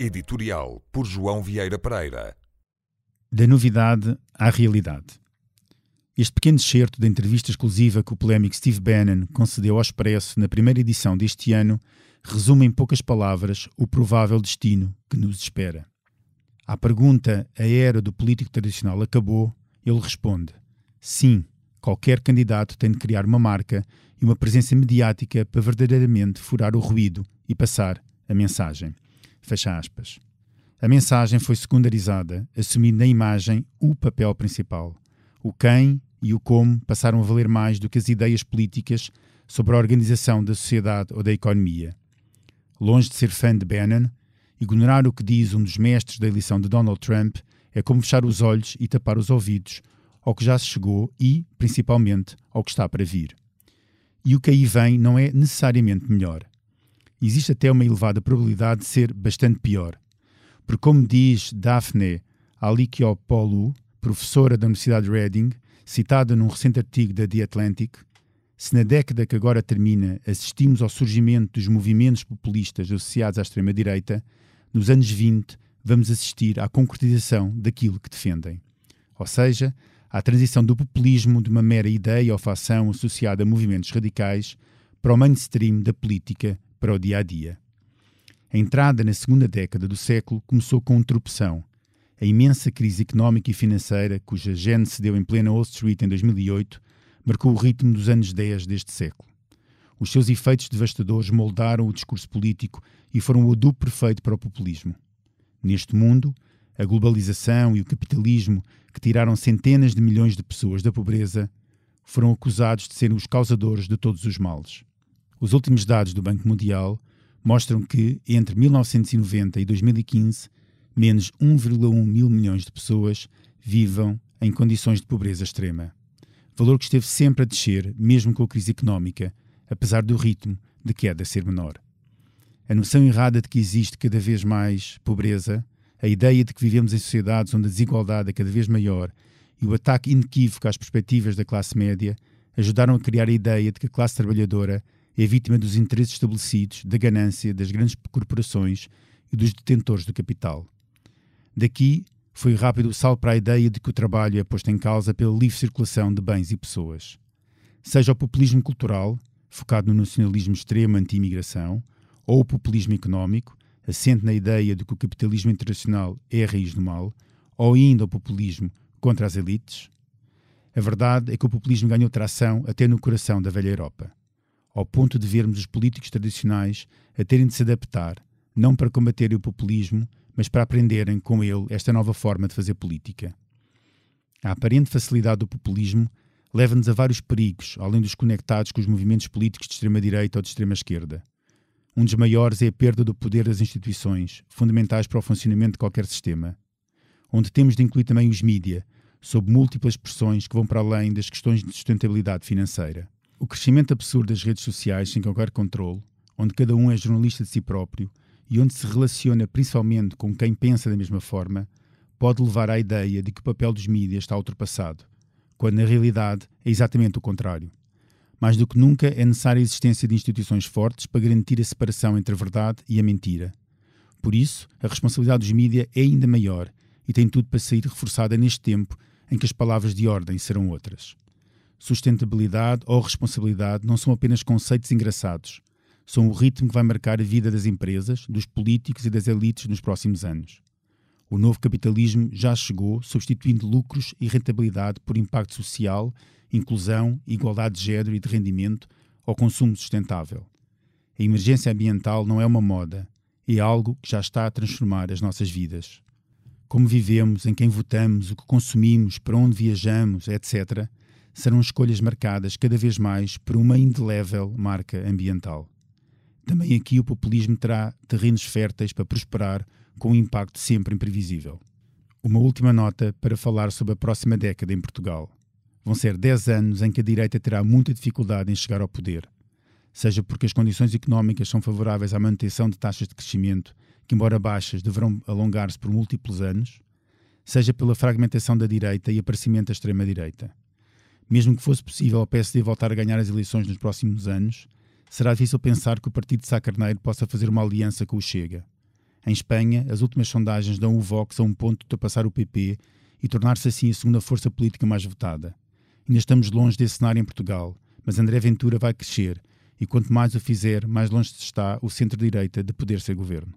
Editorial por João Vieira Pereira. Da novidade à realidade. Este pequeno excerto da entrevista exclusiva que o polémico Steve Bannon concedeu ao Expresso na primeira edição deste ano resume em poucas palavras o provável destino que nos espera. À pergunta a era do político tradicional acabou, ele responde: sim, qualquer candidato tem de criar uma marca e uma presença mediática para verdadeiramente furar o ruído e passar a mensagem. Fecha aspas. A mensagem foi secundarizada, assumindo na imagem o papel principal. O quem e o como passaram a valer mais do que as ideias políticas sobre a organização da sociedade ou da economia. Longe de ser fã de Bannon, ignorar o que diz um dos mestres da eleição de Donald Trump é como fechar os olhos e tapar os ouvidos ao que já se chegou e, principalmente, ao que está para vir. E o que aí vem não é necessariamente melhor. Existe até uma elevada probabilidade de ser bastante pior. Porque, como diz Daphne Alikiopoulou, professora da Universidade de Reading, citada num recente artigo da The Atlantic, se na década que agora termina assistimos ao surgimento dos movimentos populistas associados à extrema-direita, nos anos 20 vamos assistir à concretização daquilo que defendem. Ou seja, à transição do populismo de uma mera ideia ou fação associada a movimentos radicais para o mainstream da política para o dia a dia. A entrada na segunda década do século começou com tropeção. A imensa crise económica e financeira, cuja gênese se deu em plena Wall Street em 2008, marcou o ritmo dos anos 10 deste século. Os seus efeitos devastadores moldaram o discurso político e foram o adubo perfeito para o populismo. Neste mundo, a globalização e o capitalismo, que tiraram centenas de milhões de pessoas da pobreza, foram acusados de serem os causadores de todos os males. Os últimos dados do Banco Mundial mostram que, entre 1990 e 2015, menos 1,1 mil milhões de pessoas vivam em condições de pobreza extrema. Valor que esteve sempre a descer, mesmo com a crise económica, apesar do ritmo de queda ser menor. A noção errada de que existe cada vez mais pobreza a ideia de que vivemos em sociedades onde a desigualdade é cada vez maior e o ataque inequívoco às perspectivas da classe média ajudaram a criar a ideia de que a classe trabalhadora é vítima dos interesses estabelecidos, da ganância, das grandes corporações e dos detentores do capital. Daqui foi rápido o salto para a ideia de que o trabalho é posto em causa pela livre circulação de bens e pessoas. Seja o populismo cultural, focado no nacionalismo extremo anti-imigração, ou o populismo económico, assente na ideia de que o capitalismo internacional é a raiz do mal, ou ainda o populismo contra as elites? A verdade é que o populismo ganhou tração até no coração da velha Europa, ao ponto de vermos os políticos tradicionais a terem de se adaptar, não para combaterem o populismo, mas para aprenderem com ele esta nova forma de fazer política. A aparente facilidade do populismo leva-nos a vários perigos, além dos conectados com os movimentos políticos de extrema-direita ou de extrema-esquerda. Um dos maiores é a perda do poder das instituições, fundamentais para o funcionamento de qualquer sistema. Onde temos de incluir também os mídia, sob múltiplas pressões que vão para além das questões de sustentabilidade financeira. O crescimento absurdo das redes sociais sem qualquer controle, onde cada um é jornalista de si próprio e onde se relaciona principalmente com quem pensa da mesma forma, pode levar à ideia de que o papel dos mídias está ultrapassado, quando na realidade é exatamente o contrário. Mais do que nunca é necessária a existência de instituições fortes para garantir a separação entre a verdade e a mentira. Por isso, a responsabilidade dos mídias é ainda maior e tem tudo para sair reforçada neste tempo em que as palavras de ordem serão outras. Sustentabilidade ou responsabilidade não são apenas conceitos engraçados, são o ritmo que vai marcar a vida das empresas, dos políticos e das elites nos próximos anos. O novo capitalismo já chegou, substituindo lucros e rentabilidade por impacto social inclusão, igualdade de género e de rendimento ao consumo sustentável. A emergência ambiental não é uma moda, é algo que já está a transformar as nossas vidas. Como vivemos, em quem votamos, o que consumimos, para onde viajamos, etc., serão escolhas marcadas cada vez mais por uma indelével marca ambiental. Também aqui o populismo terá terrenos férteis para prosperar com um impacto sempre imprevisível. Uma última nota para falar sobre a próxima década em Portugal. Vão ser 10 anos em que a direita terá muita dificuldade em chegar ao poder, seja porque as condições económicas são favoráveis à manutenção de taxas de crescimento, que, embora baixas, deverão alongar-se por múltiplos anos, seja pela fragmentação da direita e aparecimento da extrema-direita. Mesmo que fosse possível ao PSD voltar a ganhar as eleições nos próximos anos, será difícil pensar que o partido de Sá Carneiro possa fazer uma aliança com o Chega. Em Espanha, as últimas sondagens dão o Vox a um ponto de ultrapassar o PP e tornar-se assim a segunda força política mais votada. Ainda estamos longe desse cenário em Portugal, mas André Ventura vai crescer e quanto mais o fizer, mais longe está o centro-direita de poder ser governo.